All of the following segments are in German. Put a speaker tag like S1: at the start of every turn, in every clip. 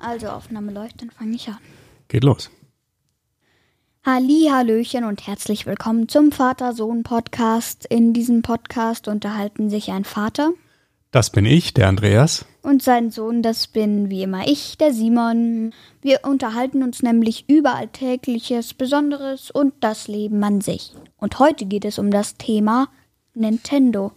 S1: Also Aufnahme läuft, dann fange ich an.
S2: Geht los.
S1: Halli, Hallöchen und herzlich willkommen zum Vater-Sohn-Podcast. In diesem Podcast unterhalten sich ein Vater
S2: Das bin ich, der Andreas.
S1: und sein Sohn, das bin wie immer ich, der Simon. Wir unterhalten uns nämlich über Alltägliches, Besonderes und das Leben an sich. Und heute geht es um das Thema Nintendo.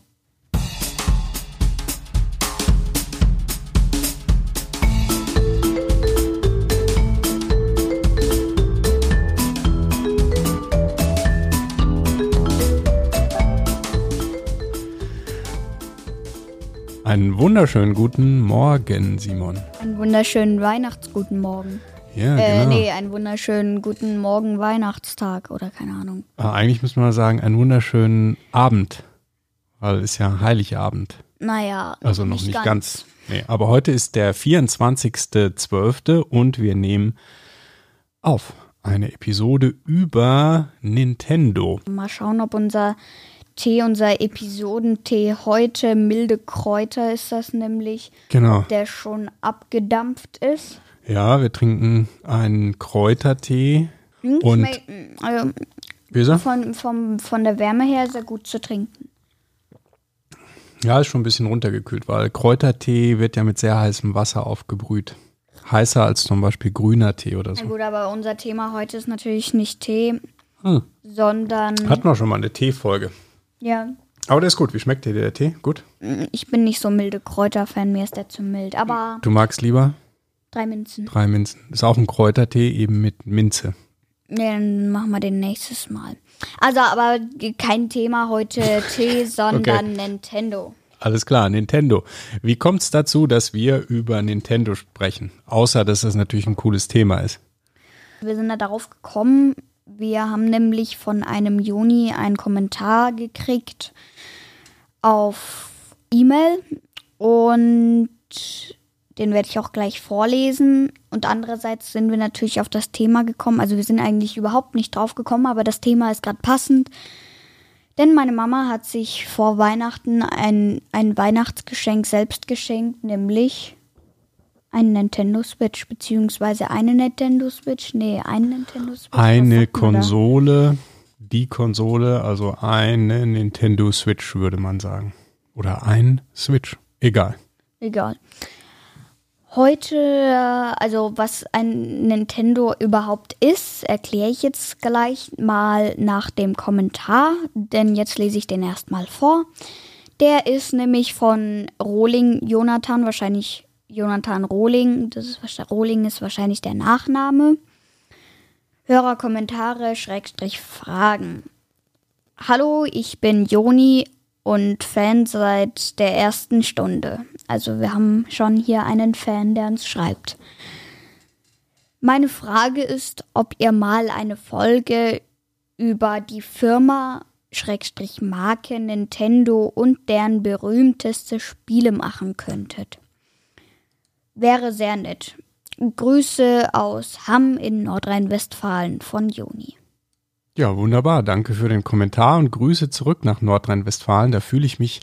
S2: Einen wunderschönen guten Morgen, Simon.
S1: Einen wunderschönen Weihnachtsguten Morgen.
S2: Ja,
S1: Äh,
S2: genau.
S1: nee, einen wunderschönen guten Morgen Weihnachtstag oder keine Ahnung.
S2: Ah, eigentlich müssen wir sagen, einen wunderschönen Abend. Weil es ja Heiligabend.
S1: Naja,
S2: Also noch nicht, ganz. Nee, aber heute ist der 24.12. und wir nehmen auf eine Episode über Nintendo.
S1: Mal schauen, ob unser Tee, unser Episodentee heute milde Kräuter ist das nämlich,
S2: Genau.
S1: der schon abgedampft ist.
S2: Ja, wir trinken einen Kräutertee.
S1: Hm,
S2: Und-
S1: mm, also
S2: Wieso?
S1: von, vom, von der Wärme her sehr gut zu trinken.
S2: Ja, ist schon ein bisschen runtergekühlt, weil Kräutertee wird ja mit sehr heißem Wasser aufgebrüht. Heißer als zum Beispiel grüner Tee oder
S1: Na
S2: so.
S1: gut, aber unser Thema heute ist natürlich nicht Tee,
S2: Hm.
S1: sondern
S2: Hatten wir schon mal eine Teefolge.
S1: Ja,
S2: Aber der ist gut. Wie schmeckt dir der Tee? Gut.
S1: mm, ich bin nicht so milde Kräuter-Fan, mir ist der zu mild. Aber
S2: Du magst lieber
S1: drei Minzen.
S2: drei Minzen. Ist auch ein Kräutertee eben mit Minze.
S1: Nee, dann machen wir den nächstes Mal. Also, aber kein Thema heute Tee, sondern Nintendo.
S2: Alles klar, Nintendo. Wie kommt es dazu, dass wir über Nintendo sprechen? Außer, dass das natürlich ein cooles Thema ist.
S1: Wir sind da darauf gekommen. Wir haben nämlich von einem Juni einen Kommentar gekriegt auf E-Mail und den werde ich auch gleich vorlesen. Und andererseits sind wir natürlich auf das Thema gekommen. Also wir sind eigentlich überhaupt nicht drauf gekommen, aber das Thema ist gerade passend. Denn meine Mama hat sich vor Weihnachten ein, ein Weihnachtsgeschenk selbst geschenkt, nämlich ein Nintendo Switch, beziehungsweise eine Nintendo Switch. Nee, ein Nintendo Switch.
S2: Eine? Konsole, die Konsole, also eine Nintendo Switch, würde man sagen. Oder ein Switch. Egal.
S1: Egal. Heute, äh, also was ein Nintendo überhaupt ist, erkläre ich jetzt gleich mal nach dem Kommentar, denn jetzt lese ich den erstmal vor. Der ist nämlich von Rohling Jonathan, wahrscheinlich Jonathan Rohling. Das ist, Rohling ist wahrscheinlich der Nachname. Hörerkommentare, Schrägstrich Fragen. Hallo, ich bin Joni und Fan seit der ersten Stunde. Also wir haben schon hier einen Fan, der uns schreibt. Meine Frage ist, ob ihr mal eine Folge über die Firma Schrägstrich Marke Nintendo und deren berühmteste Spiele machen könntet. Wäre sehr nett. Grüße aus Hamm in Nordrhein-Westfalen von Joni.
S2: Ja, wunderbar. Danke für den Kommentar und Grüße zurück nach Nordrhein-Westfalen. Da fühle ich mich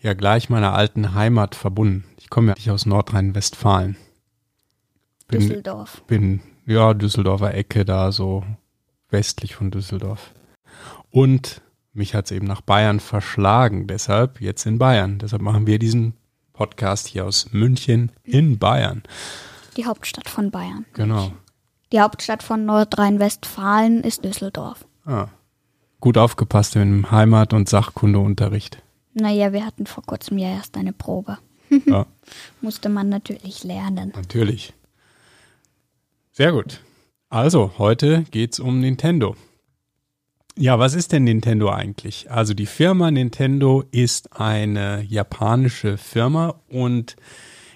S2: ja gleich meiner alten Heimat verbunden. Ich komme ja nicht aus Nordrhein-Westfalen. Bin,
S1: Düsseldorf.
S2: bin, ja, Düsseldorfer Ecke da, so westlich von Düsseldorf. Und mich hat es eben nach Bayern verschlagen, deshalb jetzt in Bayern. Deshalb machen wir diesen Podcast hier aus München in Bayern.
S1: Die Hauptstadt von Bayern.
S2: Genau.
S1: Die Hauptstadt von Nordrhein-Westfalen ist Düsseldorf.
S2: Ah. Gut aufgepasst im Heimat- und Sachkundeunterricht.
S1: Naja, wir hatten vor kurzem ja erst eine Probe.
S2: Ja,
S1: Musste man natürlich lernen.
S2: natürlich. Sehr gut. Also, heute geht's um Nintendo. Ja, was ist denn Nintendo eigentlich? Also die Firma Nintendo ist eine japanische Firma und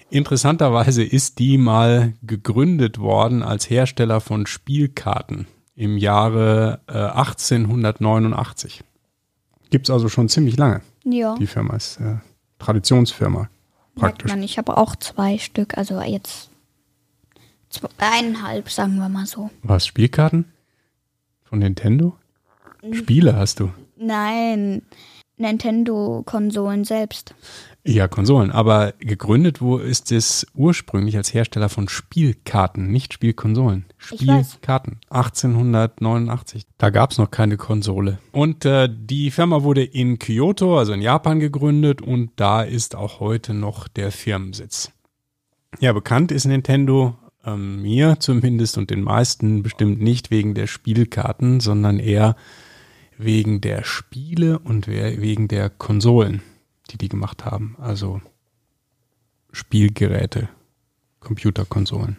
S2: interessanterweise ist die mal gegründet worden als Hersteller von Spielkarten im Jahre äh, 1889. Gibt's also schon ziemlich lange.
S1: Ja,
S2: Die Firma ist äh, Traditionsfirma praktisch.
S1: man. Ich habe auch zwei Stück, also jetzt zwei, eineinhalb, sagen wir mal so.
S2: Was, Spielkarten? Von Nintendo? Spiele hast du?
S1: Nein, Nintendo-Konsolen selbst.
S2: Ja, Konsolen. Aber gegründet wo ist es ursprünglich als Hersteller von Spielkarten, nicht Spielkonsolen. Spielkarten. 1889. Da gab es noch keine Konsole. Und äh, die Firma wurde in Kyoto, also in Japan, gegründet und da ist auch heute noch der Firmensitz. Ja, bekannt ist Nintendo ähm, mir zumindest und den meisten bestimmt nicht wegen der Spielkarten, sondern eher wegen der Spiele und we- wegen der Konsolen, die die gemacht haben. Also Spielgeräte, Computerkonsolen.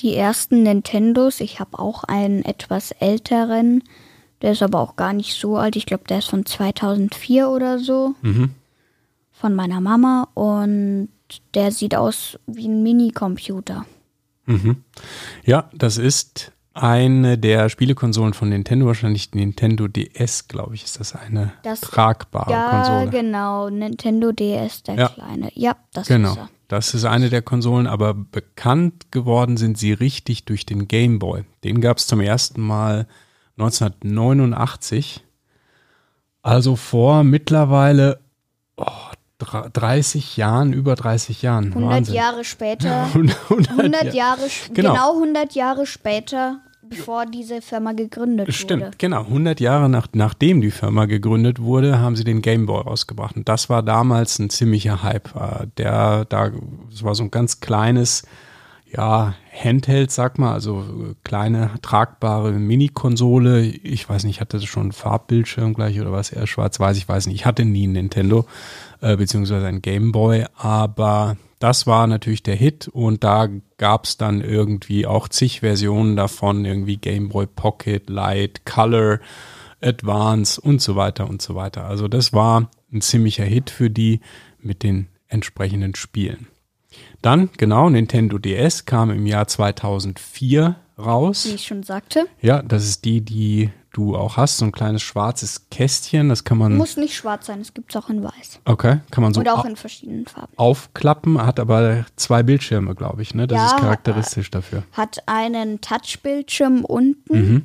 S1: Die ersten Nintendos, ich habe auch einen etwas älteren, der ist aber auch gar nicht so alt. Ich glaube, der ist von 2004 oder so.
S2: Mhm.
S1: Von meiner Mama und der sieht aus wie ein Minicomputer.
S2: Mhm. Ja, das ist eine der Spielekonsolen von Nintendo, wahrscheinlich Nintendo DS, glaube ich, ist das eine
S1: Das-
S2: tragbare
S1: Ja,
S2: Konsole.
S1: genau. Nintendo DS, der
S2: Ja.
S1: kleine. Ja, das
S2: Genau.
S1: ist er.
S2: Das ist eine der Konsolen, aber bekannt geworden sind sie richtig durch den Game Boy. Den gab es zum ersten Mal 1989. Also vor mittlerweile oh, dr- 30 Jahren, über 30 Jahren.
S1: 100
S2: Wahnsinn.
S1: Jahre später.
S2: 100,
S1: 100
S2: Ja-
S1: Jahre, sch-
S2: Genau.
S1: genau. 100 Jahre später, bevor diese Firma gegründet
S2: Stimmt,
S1: wurde.
S2: genau. 100 Jahre nach, nachdem die Firma gegründet wurde, haben sie den Game Boy rausgebracht. Und das war damals ein ziemlicher Hype. Äh, Der, da, das war so ein ganz kleines, ja, Handheld, sag mal, also äh, kleine, tragbare Mini-Konsole. Ich weiß nicht, hatte das schon einen Farbbildschirm gleich oder was? Eher schwarz-weiß, ich weiß nicht. Ich hatte nie einen Nintendo, äh, beziehungsweise einen Game Boy, aber das war natürlich der Hit und da gab es dann irgendwie auch zig Versionen davon, irgendwie Game Boy Pocket, Light, Color, Advance und so weiter und so weiter. Also das war ein ziemlicher Hit für die mit den entsprechenden Spielen. Dann, genau, Nintendo DS kam im Jahr 2004 raus.
S1: Wie ich schon sagte.
S2: Ja, das ist die, die du auch hast, so ein kleines schwarzes Kästchen, das kann man,
S1: Muss nicht schwarz sein, es gibt es auch in weiß.
S2: okay, kann man so
S1: Oder auch
S2: au-
S1: in verschiedenen Farben.
S2: aufklappen, hat aber zwei Bildschirme, glaube ich, ne? Das
S1: Ja,
S2: ist charakteristisch dafür.
S1: Hat einen Touchbildschirm unten
S2: Mhm.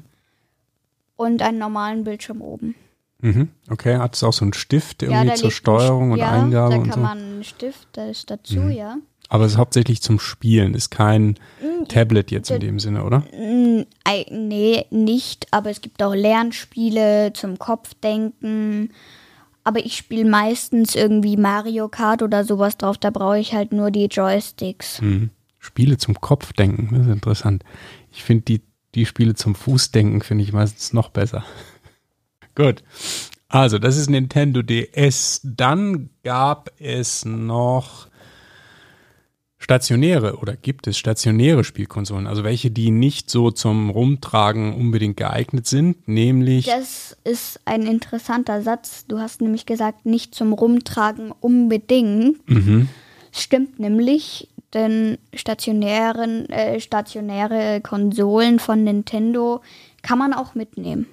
S1: und einen normalen Bildschirm oben.
S2: Mhm. Okay, hat es auch so einen Stift irgendwie
S1: da
S2: zur Steuerung
S1: St-
S2: und
S1: ja,
S2: Eingabe
S1: da
S2: und
S1: kann
S2: so. Mhm.
S1: man einen Stift, der ist dazu, ja.
S2: Aber es ist hauptsächlich zum Spielen, ist kein
S1: Mm,
S2: Tablet jetzt in dem Sinne, oder?
S1: Mm, Nee, nicht, aber es gibt auch Lernspiele zum Kopfdenken. Aber ich spiele meistens irgendwie Mario Kart oder sowas drauf, da brauche ich halt nur die Joysticks.
S2: Mhm. Spiele zum Kopfdenken, das ist interessant. Ich finde die, die Spiele zum Fußdenken finde ich meistens noch besser. Gut. Also, das ist Nintendo DS. Dann gab es noch stationäre oder gibt es stationäre Spielkonsolen, also welche, die nicht so zum Rumtragen unbedingt geeignet sind, nämlich
S1: Das ist ein interessanter Satz. Du hast nämlich gesagt, nicht zum Rumtragen unbedingt.
S2: mhm,
S1: Stimmt nämlich, denn stationären, äh, stationäre Konsolen von Nintendo kann man auch mitnehmen.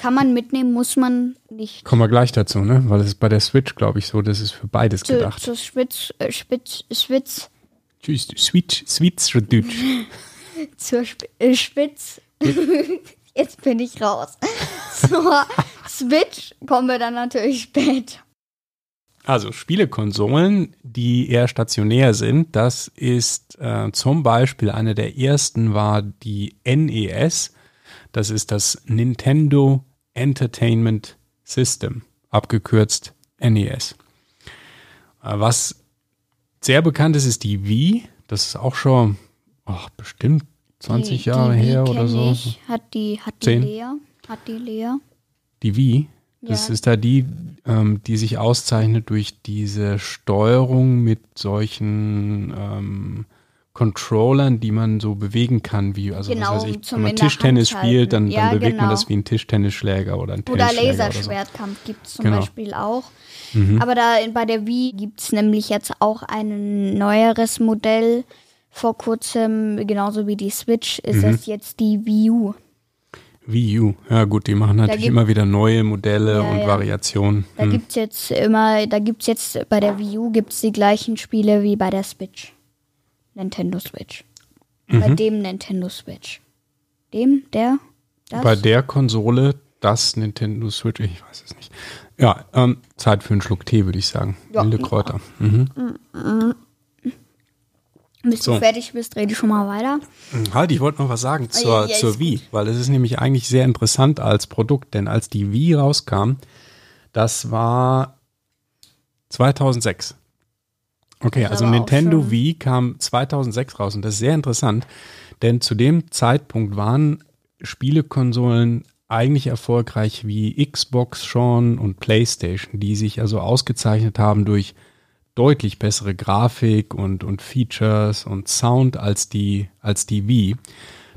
S1: Kann man mitnehmen, muss man nicht.
S2: kommen wir gleich dazu, ne? Weil es ist bei der Switch, glaube ich, so, das ist für beides
S1: Zu,
S2: gedacht.
S1: zur Spitz, äh, Spitz, Spitz,
S2: Tschüss, Switch, Switch, Deutsch.
S1: zur Sp äh, Spitz. Jetzt bin ich raus. Zur Switch kommen wir dann natürlich später.
S2: Also Spielekonsolen, die eher stationär sind, das ist äh, zum Beispiel eine der ersten war die NES. Das ist das Nintendo Entertainment System, abgekürzt NES. Äh, was sehr bekannt ist, ist die Wii. Das ist auch schon ach, bestimmt 20
S1: Die-
S2: Jahre
S1: die
S2: her oder so.
S1: Ich. Hat die, hat die. Lea? Hat die Lea?
S2: Die Wii, das
S1: Ja.
S2: ist da die, ähm, die sich auszeichnet durch diese Steuerung mit solchen ähm, Controllern, die man so bewegen kann, wie, also
S1: Genau,
S2: was weiß ich, wenn man Tischtennis spielt, dann,
S1: halten.
S2: dann
S1: Ja,
S2: bewegt man
S1: genau.
S2: das wie ein Tischtennisschläger oder ein Tennisschläger oder so.
S1: Laserschwertkampf gibt es zum
S2: Genau.
S1: Beispiel auch.
S2: Mhm.
S1: Aber da bei der Wii gibt es nämlich jetzt auch ein neueres Modell. Vor kurzem, genauso wie die Switch, ist
S2: Mhm.
S1: es jetzt die Wii U.
S2: Wii U, ja gut, die machen natürlich
S1: gibt-
S2: immer wieder neue Modelle
S1: Ja,
S2: und
S1: ja.
S2: Variationen.
S1: Da
S2: Hm.
S1: gibt's jetzt immer, da gibt's jetzt bei der Wii U gibt's die gleichen Spiele wie bei der Switch. Nintendo Switch. Bei
S2: Mhm.
S1: dem Nintendo Switch. Dem, der, das?
S2: Bei der Konsole, das Nintendo Switch, ich weiß es nicht. Ja, ähm, Zeit für einen Schluck Tee, würde ich sagen.
S1: Ja.
S2: Milde Kräuter. Mhm.
S1: Bis
S2: So.
S1: du fertig bist, rede ich schon mal weiter.
S2: Halt, ich wollte noch was sagen zur,
S1: ja, ja,
S2: zur Wii, weil es ist nämlich eigentlich sehr interessant als Produkt, denn als die Wii rauskam, das war 2006. Okay, also Nintendo Wii kam 2006 raus und das ist sehr interessant, denn zu dem Zeitpunkt waren Spielekonsolen eigentlich erfolgreich wie Xbox schon und PlayStation, die sich also ausgezeichnet haben durch deutlich bessere Grafik und, und Features und Sound als die, als die Wii.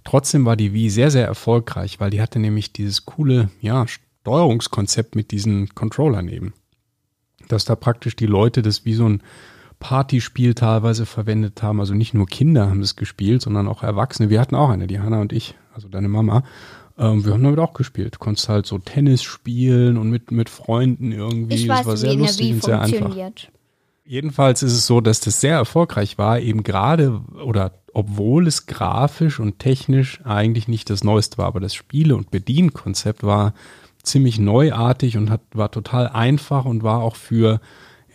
S2: Trotzdem war die Wii sehr, sehr erfolgreich, weil die hatte nämlich dieses coole, ja, Steuerungskonzept mit diesen Controllern eben. Dass da praktisch die Leute das wie so ein Partyspiel teilweise verwendet haben. Also nicht nur Kinder haben das gespielt, sondern auch Erwachsene. Wir hatten auch eine, die Hanna und ich, also deine Mama. Ähm, wir haben damit auch gespielt. Du konntest halt so Tennis spielen und mit, mit Freunden irgendwie.
S1: Ich
S2: das
S1: weiß,
S2: war
S1: wie
S2: sehr lustig und sehr einfach. Jedenfalls ist es so, dass das sehr erfolgreich war, eben gerade oder obwohl es grafisch und technisch eigentlich nicht das Neueste war, aber das Spiele- und Bedienkonzept war ziemlich neuartig und hat, war total einfach und war auch für,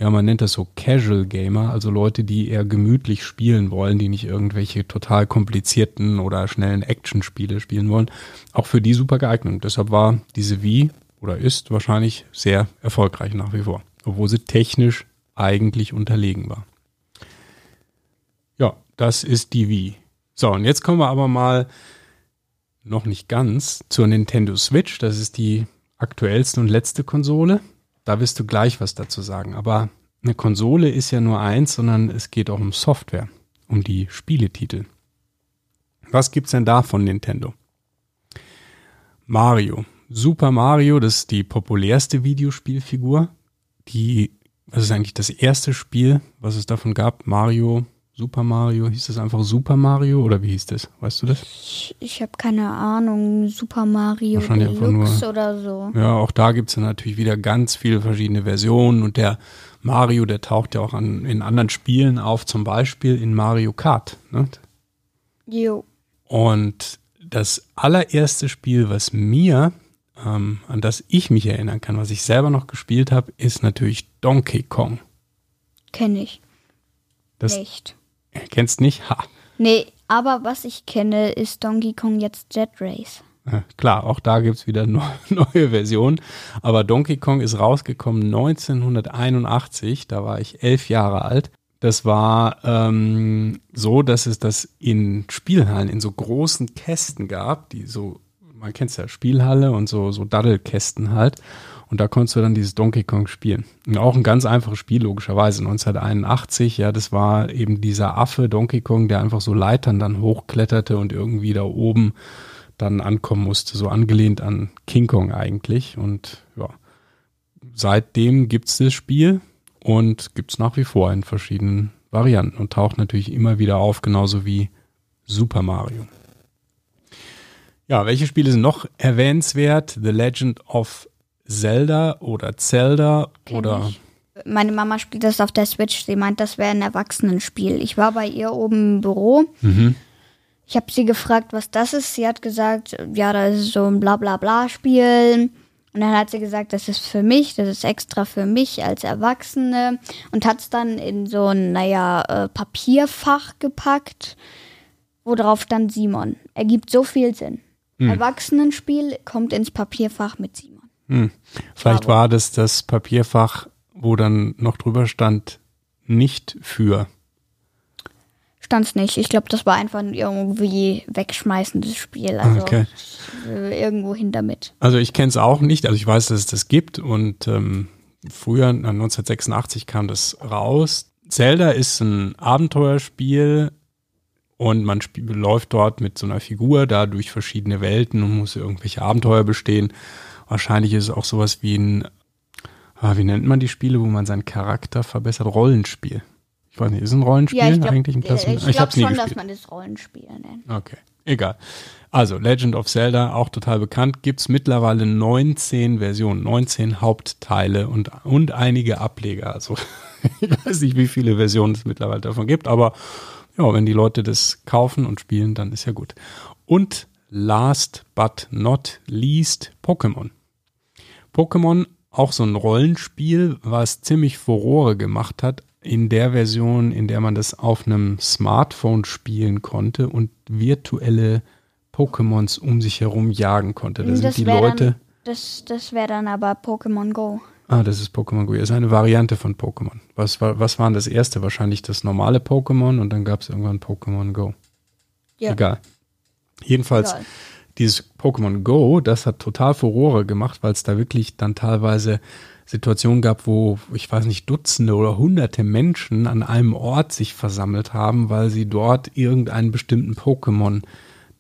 S2: ja, man nennt das so Casual Gamer, also Leute, die eher gemütlich spielen wollen, die nicht irgendwelche total komplizierten oder schnellen Actionspiele spielen wollen, auch für die super geeignet. Und deshalb war diese Wii oder ist wahrscheinlich sehr erfolgreich nach wie vor, obwohl sie technisch eigentlich unterlegen war. Ja, das ist die Wii. So, und jetzt kommen wir aber mal noch nicht ganz zur Nintendo Switch. Das ist die aktuellste und letzte Konsole. Da wirst du gleich was dazu sagen. Aber eine Konsole ist ja nur eins, sondern es geht auch um Software, um die Spieletitel. Was gibt's denn da von Nintendo? Mario. Super Mario, das ist die populärste Videospielfigur. Die, das ist eigentlich das erste Spiel, was es davon gab. Mario, Super Mario. Hieß das einfach Super Mario oder wie hieß das? Weißt du das?
S1: Ich, ich habe keine Ahnung. Super Mario Deluxe
S2: nur-
S1: oder so.
S2: Ja, auch da gibt's dann natürlich wieder ganz viele verschiedene Versionen und der Mario, der taucht ja auch an, in anderen Spielen auf, zum Beispiel in Mario Kart. Ne?
S1: Jo.
S2: Und das allererste Spiel, was mir, ähm, an das ich mich erinnern kann, was ich selber noch gespielt habe, ist natürlich Donkey Kong.
S1: Kenne ich.
S2: Das
S1: Nicht.
S2: Kennst nicht? Ha.
S1: Nee, aber was ich kenne, ist Donkey Kong jetzt Jet Race.
S2: Klar, auch da gibt's wieder neu- neue Versionen. Aber Donkey Kong ist rausgekommen 1981, da war ich elf Jahre alt. Das war ähm, so, dass es das in Spielhallen, in so großen Kästen gab, die so, man kennt's ja, Spielhalle und so, so Daddelkästen halt. Und da konntest du dann dieses Donkey Kong spielen. Und auch ein ganz einfaches Spiel, logischerweise. 1981, ja, das war eben dieser Affe Donkey Kong, der einfach so Leitern dann hochkletterte und irgendwie da oben dann ankommen musste, so angelehnt an King Kong eigentlich. Und ja, seitdem gibt's das Spiel und gibt's nach wie vor in verschiedenen Varianten und taucht natürlich immer wieder auf, genauso wie Super Mario. Ja, welche Spiele sind noch erwähnenswert? The Legend of Zelda oder Zelda
S1: Kenn
S2: oder
S1: ich. Meine Mama spielt das auf der Switch. Sie meint, das wäre ein Erwachsenenspiel. Ich war bei ihr oben im Büro.
S2: Mhm.
S1: Ich habe sie gefragt, was das ist. Sie hat gesagt, ja, das ist so ein Blablabla-Spiel. Und dann hat sie gesagt, das ist für mich, das ist extra für mich als Erwachsene. Und hat es dann in so ein, naja, äh, Papierfach gepackt, wo drauf stand Simon. Ergibt so viel Sinn. Erwachsenenspiel kommt ins Papierfach mit Simon.
S2: Hm. Vielleicht
S1: Bravo.
S2: war das das Papierfach, wo dann noch drüber stand, nicht für.
S1: Stand's nicht. Ich glaube, das war einfach ein irgendwie wegschmeißendes Spiel. Also
S2: Okay.
S1: äh, irgendwo hin damit.
S2: Also ich kenne es auch nicht, also ich weiß, dass es das gibt und ähm, früher, na, 1986 kam das raus. Zelda ist ein Abenteuerspiel und man läuft dort mit so einer Figur da durch verschiedene Welten und muss irgendwelche Abenteuer bestehen. Wahrscheinlich ist es auch sowas wie ein, ah, wie nennt man die Spiele, wo man seinen Charakter verbessert? Rollenspiel. Ich weiß nicht, ist ein Rollenspiel
S1: Ja, ich glaube
S2: eigentlich ein Klassen?
S1: ich glaub
S2: hab's nie
S1: schon,
S2: gespielt.
S1: dass man das Rollenspiel nennt.
S2: Okay, egal. Also, Legend of Zelda, auch total bekannt, gibt's mittlerweile 19 Versionen, 19 Hauptteile und, und einige Ableger. Also, ich weiß nicht, wie viele Versionen es mittlerweile davon gibt, aber ja, wenn die Leute das kaufen und spielen, dann ist ja gut. Und last but not least, Pokémon. Pokémon auch so ein Rollenspiel, was ziemlich Furore gemacht hat, in der Version, in der man das auf einem Smartphone spielen konnte und virtuelle Pokémons um sich herum jagen konnte. Da
S1: Das
S2: sind die Leute.
S1: Dann, das das wäre dann aber Pokémon Go.
S2: Ah, das ist Pokémon Go. Das ist eine Variante von Pokémon. Was war, was war denn das erste? Wahrscheinlich das normale Pokémon und dann gab es irgendwann Pokémon Go.
S1: Ja.
S2: Egal. Jedenfalls,
S1: Egal.
S2: Dieses Pokémon Go, das hat total Furore gemacht, weil es da wirklich dann teilweise Situationen gab, wo, ich weiß nicht, Dutzende oder Hunderte Menschen an einem Ort sich versammelt haben, weil sie dort irgendeinen bestimmten Pokémon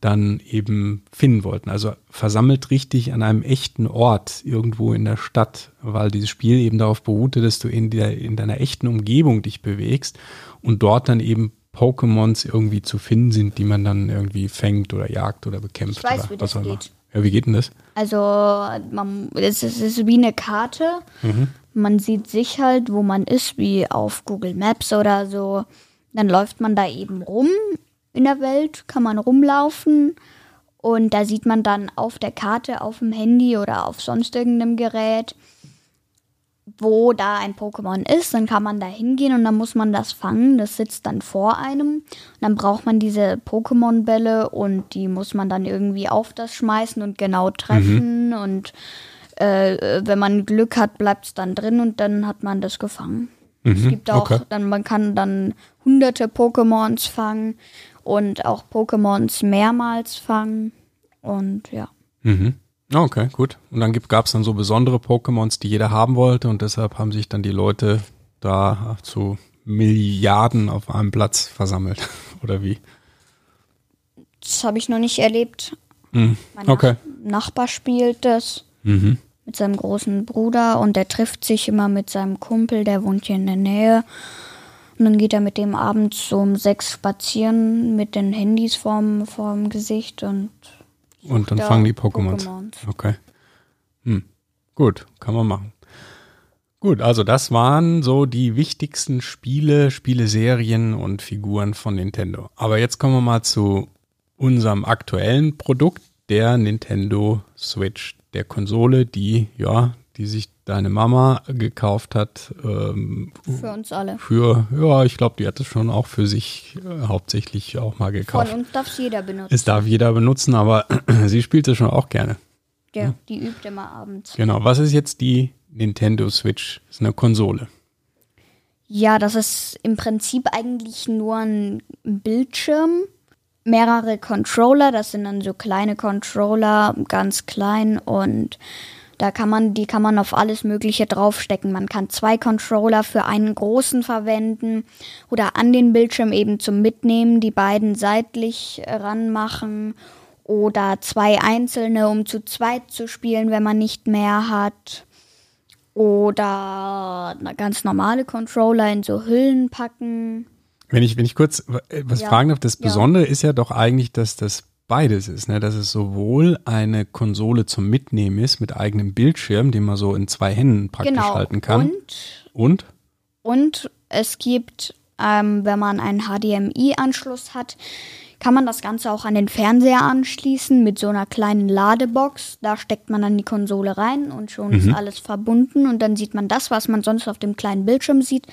S2: dann eben finden wollten. Also versammelt richtig an einem echten Ort irgendwo in der Stadt, weil dieses Spiel eben darauf beruhte, dass du in, der, in deiner echten Umgebung dich bewegst und dort dann eben Pokémons irgendwie zu finden sind, die man dann irgendwie fängt oder jagt oder bekämpft.
S1: Ich weiß,
S2: oder
S1: wie
S2: was
S1: das
S2: immer.
S1: geht.
S2: Ja, wie geht denn das?
S1: Also man, es, ist, es ist wie eine Karte. Man sieht sich halt, wo man ist, wie auf Google Maps oder so. Dann läuft man da eben rum in der Welt, kann man rumlaufen und da sieht man dann auf der Karte, auf dem Handy oder auf sonst irgendeinem Gerät, wo da ein Pokémon ist. Dann kann man da hingehen und dann muss man das fangen. Das sitzt dann vor einem. Und dann braucht man diese Pokémon-Bälle und die muss man dann irgendwie auf das schmeißen und genau treffen. Und äh, wenn man Glück hat, bleibt es dann drin und dann hat man das gefangen. Es gibt auch,
S2: okay.
S1: dann, man kann dann hunderte Pokémons fangen und auch Pokémons mehrmals fangen. Und ja.
S2: Mhm. Ah, Okay, gut. Und dann gab es dann so besondere Pokémons, die jeder haben wollte und deshalb haben sich dann die Leute da zu Milliarden auf einem Platz versammelt. Oder wie?
S1: Das habe ich noch nicht erlebt.
S2: Mhm.
S1: Mein
S2: Okay.
S1: Nachbar spielt das
S2: Mhm.
S1: mit seinem großen Bruder und der trifft sich immer mit seinem Kumpel, der wohnt hier in der Nähe. Und dann geht er mit dem abends so um sechs spazieren mit den Handys vorm, vorm Gesicht und
S2: Und dann
S1: da
S2: fangen die Pokémons.
S1: Pokémons.
S2: Okay. Hm. Gut, kann man machen. Gut, also das waren so die wichtigsten Spiele, Spieleserien und Figuren von Nintendo. Aber jetzt kommen wir mal zu unserem aktuellen Produkt, der Nintendo Switch, der Konsole, die, ja, die sich deine Mama gekauft hat, ähm,
S1: für uns alle.
S2: für, ja, ich glaube, die hat es schon auch für sich äh, hauptsächlich auch mal
S1: Von
S2: gekauft.
S1: uns darf es jeder benutzen.
S2: Es darf jeder benutzen, aber sie spielt es schon auch gerne.
S1: Der, die übt immer abends.
S2: Genau, was ist jetzt die Nintendo Switch? Das ist eine Konsole.
S1: Ja, das ist im Prinzip eigentlich nur ein Bildschirm, mehrere Controller, das sind dann so kleine Controller, ganz klein und da kann man, die kann man auf alles Mögliche draufstecken. Man kann zwei Controller für einen großen verwenden oder an den Bildschirm eben zum Mitnehmen, die beiden seitlich ranmachen oder zwei einzelne, um zu zweit zu spielen, wenn man nicht mehr hat. Oder ganz normale Controller in so Hüllen packen.
S2: Wenn ich, wenn ich kurz äh, was
S1: Ja.
S2: fragen darf, das
S1: Ja.
S2: Besondere ist ja doch eigentlich, dass das beides ist, ne? dass es sowohl eine Konsole zum Mitnehmen ist mit eigenem Bildschirm, den man so in zwei Händen praktisch
S1: Genau.
S2: halten kann.
S1: Und,
S2: Und?
S1: und es gibt, ähm, wenn man einen HDMI-Anschluss hat, kann man das Ganze auch an den Fernseher anschließen mit so einer kleinen Ladebox. Da steckt man dann die Konsole rein und schon ist alles verbunden. Und dann sieht man das, was man sonst auf dem kleinen Bildschirm sieht,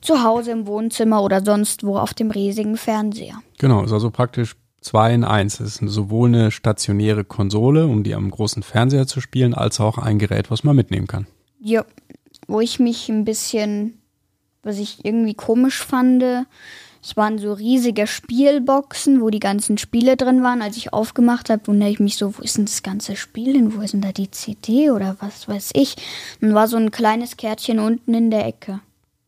S1: zu Hause im Wohnzimmer oder sonst wo auf dem riesigen Fernseher.
S2: Genau, ist also praktisch zwei in eins. Es ist sowohl eine stationäre Konsole, um die am großen Fernseher zu spielen, als auch ein Gerät, was man mitnehmen kann.
S1: Ja, wo ich mich ein bisschen, was ich irgendwie komisch fand, es waren so riesige Spielboxen, wo die ganzen Spiele drin waren. Als ich aufgemacht habe, wundere ich mich so, wo ist denn das ganze Spiel denn? Wo ist denn da die CD oder was weiß ich? Und war so ein kleines Kärtchen unten in der Ecke.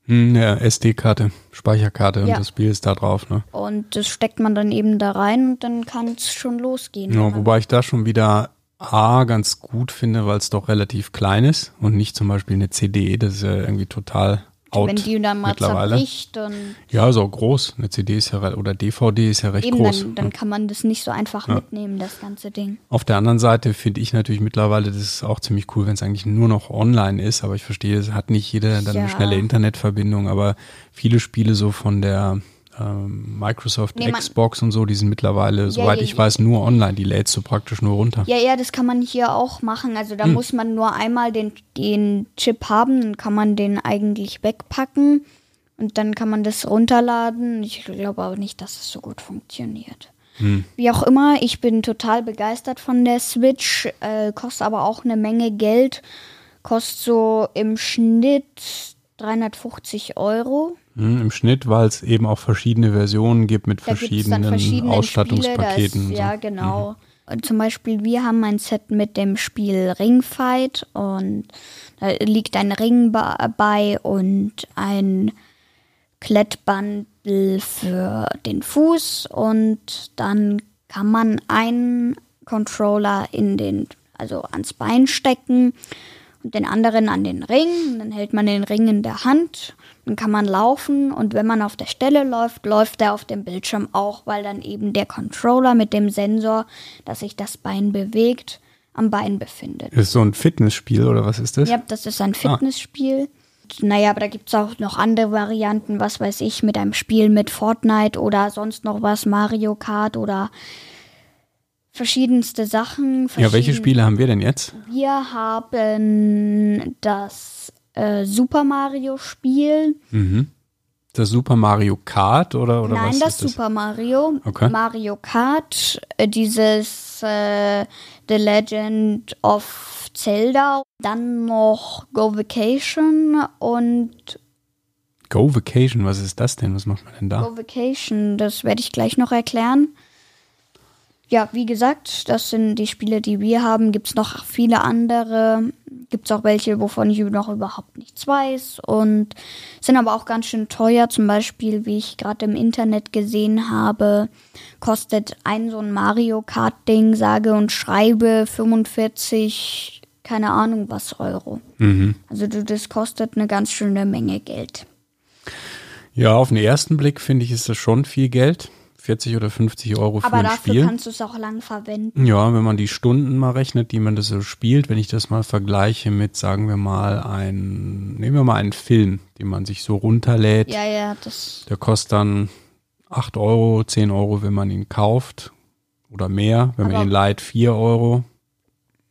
S2: Hm, ja, SD-Karte, Speicherkarte und
S1: Ja.
S2: das Spiel ist da drauf, ne?
S1: Und das steckt man dann eben da rein und dann kann es schon losgehen.
S2: Ja, wobei ich da schon wieder A ganz gut finde, weil es doch relativ klein ist und nicht zum Beispiel eine CD, das ist ja irgendwie total out
S1: wenn die dann mal zerbricht und
S2: Ja, auch groß. Eine CD ist ja oder DVD ist ja recht
S1: eben
S2: groß.
S1: dann, dann kann man das nicht so einfach mitnehmen, das ganze Ding.
S2: Auf der anderen Seite finde ich natürlich mittlerweile, das ist auch ziemlich cool, wenn es eigentlich nur noch online ist, aber ich verstehe, es hat nicht jeder dann eine
S1: Ja.
S2: schnelle Internetverbindung, aber viele Spiele so von der ähm, Microsoft
S1: Nee,
S2: Xbox und so, die sind mittlerweile, soweit
S1: ja,
S2: ich
S1: ja.
S2: weiß, nur online. Die lädst du praktisch nur runter.
S1: Ja, ja, das kann man hier auch machen. Also da muss man nur einmal den, den Chip haben, dann kann man den eigentlich wegpacken und dann kann man das runterladen. Ich glaube aber nicht, dass es so gut funktioniert. Wie auch immer, ich bin total begeistert von der Switch, äh, kostet aber auch eine Menge Geld, kostet so im Schnitt 350 Euro.
S2: Hm, Im Schnitt, weil es eben auch verschiedene Versionen gibt mit
S1: Da
S2: verschiedenen
S1: dann verschiedene
S2: Ausstattungspaketen.
S1: Spiele, das. Ja, genau. Und zum Beispiel, wir haben ein Set mit dem Spiel Ringfight und da liegt ein Ring bei und ein Klettbandel für den Fuß und dann kann man einen Controller in den, also ans Bein stecken und den anderen an den Ring. Dann hält man den Ring in der Hand. Dann kann man laufen und wenn man auf der Stelle läuft, läuft er auf dem Bildschirm auch, weil dann eben der Controller mit dem Sensor, dass sich das Bein bewegt, am Bein befindet.
S2: Ist so ein Fitnessspiel oder was ist das?
S1: Ja, das ist ein Fitnessspiel. Naja, aber da gibt es auch noch andere Varianten, was weiß ich, mit einem Spiel mit Fortnite oder sonst noch was, Mario Kart oder verschiedenste Sachen.
S2: Ja, welche
S1: verschieden-
S2: Spiele haben wir denn jetzt?
S1: Wir haben das äh, Super Mario Spiel.
S2: Das Super Mario Kart oder, oder
S1: Nein,
S2: was
S1: das
S2: ist das?
S1: Super Mario.
S2: Okay.
S1: Mario Kart, äh, dieses äh, The Legend of Zelda. Dann noch Go Vacation und
S2: Go Vacation, was ist das denn? Was macht man denn da?
S1: Go Vacation, das werde ich gleich noch erklären. Ja, wie gesagt, das sind die Spiele, die wir haben. Gibt es noch viele andere. Gibt es auch welche, wovon ich noch überhaupt nichts weiß. Und sind aber auch ganz schön teuer. Zum Beispiel, wie ich gerade im Internet gesehen habe, kostet ein so ein Mario Kart-Ding, sage und schreibe 45, keine Ahnung was Euro.
S2: Mhm.
S1: Also du, das kostet eine ganz schöne Menge Geld.
S2: Ja, auf den ersten Blick finde ich, ist das schon viel Geld. 40 oder 50 Euro für
S1: Aber
S2: ein
S1: dafür
S2: Spiel.
S1: kannst du es auch lang verwenden.
S2: Ja, wenn man die Stunden mal rechnet, die man das so spielt, wenn ich das mal vergleiche mit, sagen wir mal, ein, nehmen wir mal einen Film, den man sich so runterlädt,
S1: Ja, ja, das.
S2: der kostet dann 8 Euro, 10 Euro, wenn man ihn kauft oder mehr, wenn man
S1: Aber-
S2: ihn leiht, 4 Euro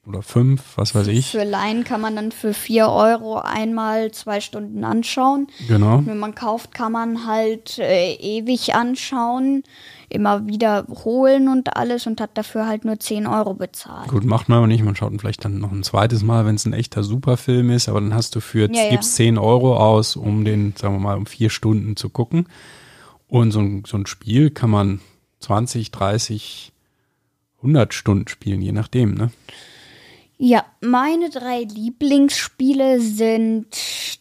S2: oder 5, was weiß ich.
S1: Für Laien kann man dann für 4 Euro einmal zwei Stunden anschauen.
S2: Genau.
S1: Wenn man kauft, kann man halt äh, ewig anschauen, immer wieder holen und alles und hat dafür halt nur 10 Euro bezahlt.
S2: Gut, macht man aber nicht. Man schaut ihn vielleicht dann noch ein zweites Mal, wenn es ein echter Superfilm ist, aber dann hast du für,
S1: Ja,
S2: gibst 10 Euro aus, um den, sagen wir mal, um vier Stunden zu gucken. Und so ein, so ein Spiel kann man 20, 30, 100 Stunden spielen, je nachdem, ne?
S1: Ja, meine drei Lieblingsspiele sind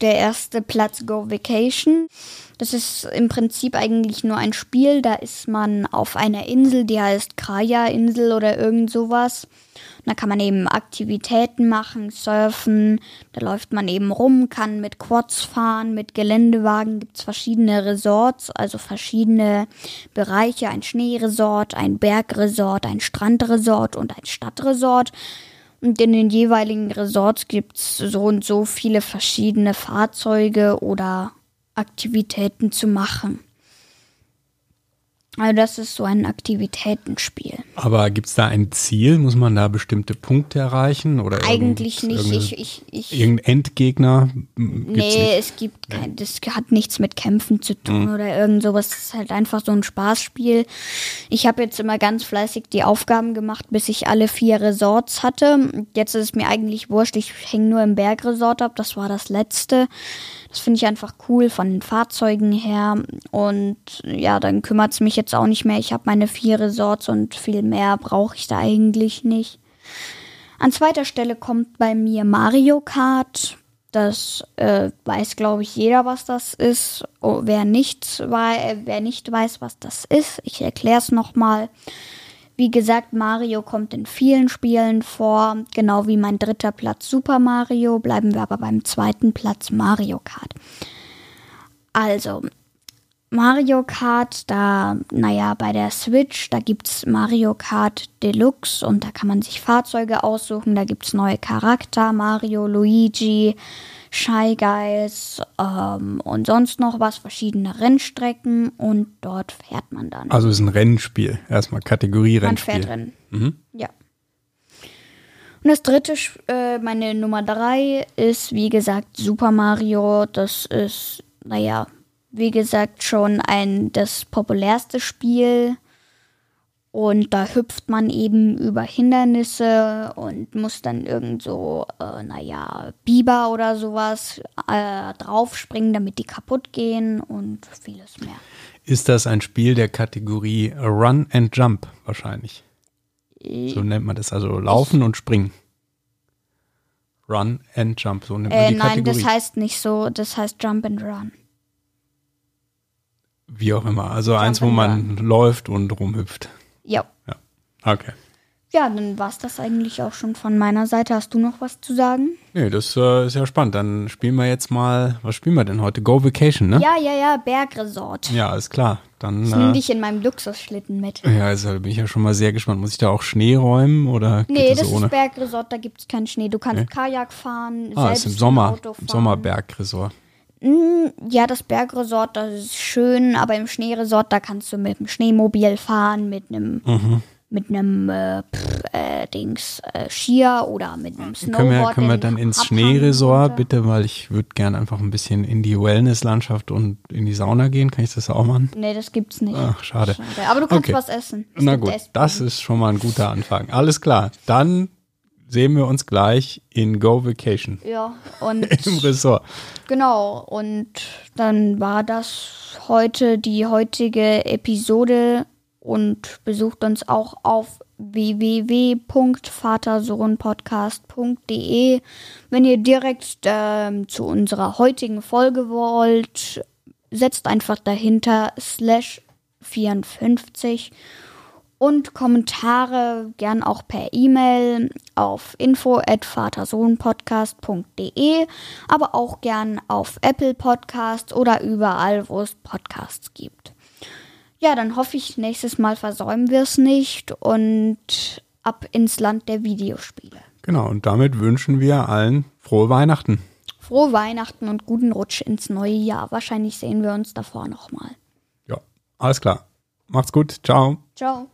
S1: der erste Platz Go Vacation. Das ist im Prinzip eigentlich nur ein Spiel, da ist man auf einer Insel, die heißt Kraja-Insel oder irgend sowas. Und da kann man eben Aktivitäten machen, surfen, da läuft man eben rum, kann mit Quads fahren, mit Geländewagen gibt's verschiedene Resorts, also verschiedene Bereiche, ein Schneeresort, ein Bergresort, ein Strandresort und ein Stadtresort. Und in den jeweiligen Resorts gibt's so und so viele verschiedene Fahrzeuge oder Aktivitäten zu machen. Also das ist so ein Aktivitätenspiel.
S2: Aber gibt es da ein Ziel? Muss man da bestimmte Punkte erreichen? Oder
S1: Eigentlich nicht. Ich, ich, ich,
S2: Irgendein Endgegner? Gibt's
S1: nee,
S2: nicht.
S1: es gibt kein, das hat nichts mit Kämpfen zu
S2: Mhm.
S1: tun oder irgend sowas. Es ist halt einfach so ein Spaßspiel. Ich habe jetzt immer ganz fleißig die Aufgaben gemacht, bis ich alle vier Resorts hatte. Jetzt ist es mir eigentlich wurscht. Ich hänge nur im Bergresort ab. Das war das letzte. Das finde ich einfach cool von den Fahrzeugen her. Und ja, dann kümmert es mich jetzt auch nicht mehr. Ich habe meine vier Resorts und viel mehr brauche ich da eigentlich nicht. An zweiter Stelle kommt bei mir Mario Kart. Das äh, weiß, glaube ich, jeder, was das ist. Oh, wer, nicht, wei- äh, wer nicht weiß, was das ist, ich erkläre es nochmal. Wie gesagt, Mario kommt in vielen Spielen vor, genau wie mein dritter Platz Super Mario. Bleiben wir aber beim zweiten Platz Mario Kart. Also, Mario Kart, da, naja, bei der Switch, da gibt es Mario Kart Deluxe und da kann man sich Fahrzeuge aussuchen. Da gibt es neue Charakter, Mario, Luigi, Shy Guys ähm, und sonst noch was, verschiedene Rennstrecken und dort fährt man dann.
S2: Also ist ein Rennspiel. Erstmal Kategorie
S1: man
S2: Rennspiel.
S1: fährt Rennen. Ja. Und das dritte, äh, meine Nummer drei, ist wie gesagt Super Mario. Das ist, naja, wie gesagt, schon ein das populärste Spiel. Und da hüpft man eben über Hindernisse und muss dann irgend so, äh, naja, Biber oder sowas äh, draufspringen, damit die kaputt gehen und vieles mehr.
S2: Ist das ein Spiel der Kategorie Run and Jump wahrscheinlich? So nennt man das, also Laufen und Springen. Run and Jump, so nennt man
S1: Äh,
S2: die
S1: nein,
S2: Kategorie.
S1: das heißt nicht so, das heißt Jump and Run.
S2: Wie auch immer. Also eins, wo man läuft und rumhüpft.
S1: Ja.
S2: Ja. Okay.
S1: Ja, dann war's das eigentlich auch schon von meiner Seite. Hast du noch was zu sagen?
S2: Nee, das äh, ist ja spannend. Dann spielen wir jetzt mal, was spielen wir denn heute? Go Vacation, ne?
S1: Ja, ja, ja, Bergresort.
S2: Ja, ist klar. Dann,
S1: Ich nehme
S2: äh,
S1: dich in meinem Luxusschlitten mit.
S2: ja, also bin ich ja schon mal sehr gespannt. Muss ich da auch Schnee räumen oder geht
S1: Nee,
S2: das,
S1: das
S2: ohne?
S1: ist Bergresort, da gibt's keinen Schnee. Du kannst
S2: Nee.
S1: Kajak fahren,
S2: ah,
S1: selbst
S2: ist im Sommer,
S1: Auto fahren.
S2: im Sommerbergresort.
S1: Mm, Ja, das Bergresort, das ist schön, aber im Schneeresort, da kannst du mit dem Schneemobil fahren, mit einem
S2: Mhm.
S1: mit einem äh, pff, äh, Dings äh, Skier oder mit einem Snowboard.
S2: Können wir, können wir dann ins
S1: Abhang
S2: Schneeresort
S1: runter.
S2: bitte, weil ich würde gerne einfach ein bisschen in die Wellnesslandschaft und in die Sauna gehen. Kann ich das auch machen?
S1: Nee, das gibt's nicht.
S2: Ach, schade.
S1: Aber du kannst
S2: Okay.
S1: was essen. Es
S2: Na gut,
S1: Essbuden.
S2: das ist schon mal ein guter Anfang. Alles klar, dann sehen wir uns gleich in Go Vacation
S1: Ja, und
S2: im Resort.
S1: genau, und dann war das heute die heutige Episode und besucht uns auch auf www.vatersohnpodcast.de. Wenn ihr direkt ähm, zu unserer heutigen Folge wollt, setzt einfach dahinter slash 54 und Kommentare gern auch per E-Mail auf info at vatersohnpodcast.de, aber auch gern auf Apple Podcast oder überall, wo es Podcasts gibt. Ja, dann hoffe ich, nächstes Mal versäumen wir es nicht und ab ins Land der Videospiele.
S2: Genau, und damit wünschen wir allen frohe Weihnachten.
S1: Frohe Weihnachten und guten Rutsch ins neue Jahr. Wahrscheinlich sehen wir uns davor nochmal.
S2: Ja, alles klar. Macht's gut. Ciao.
S1: Ciao.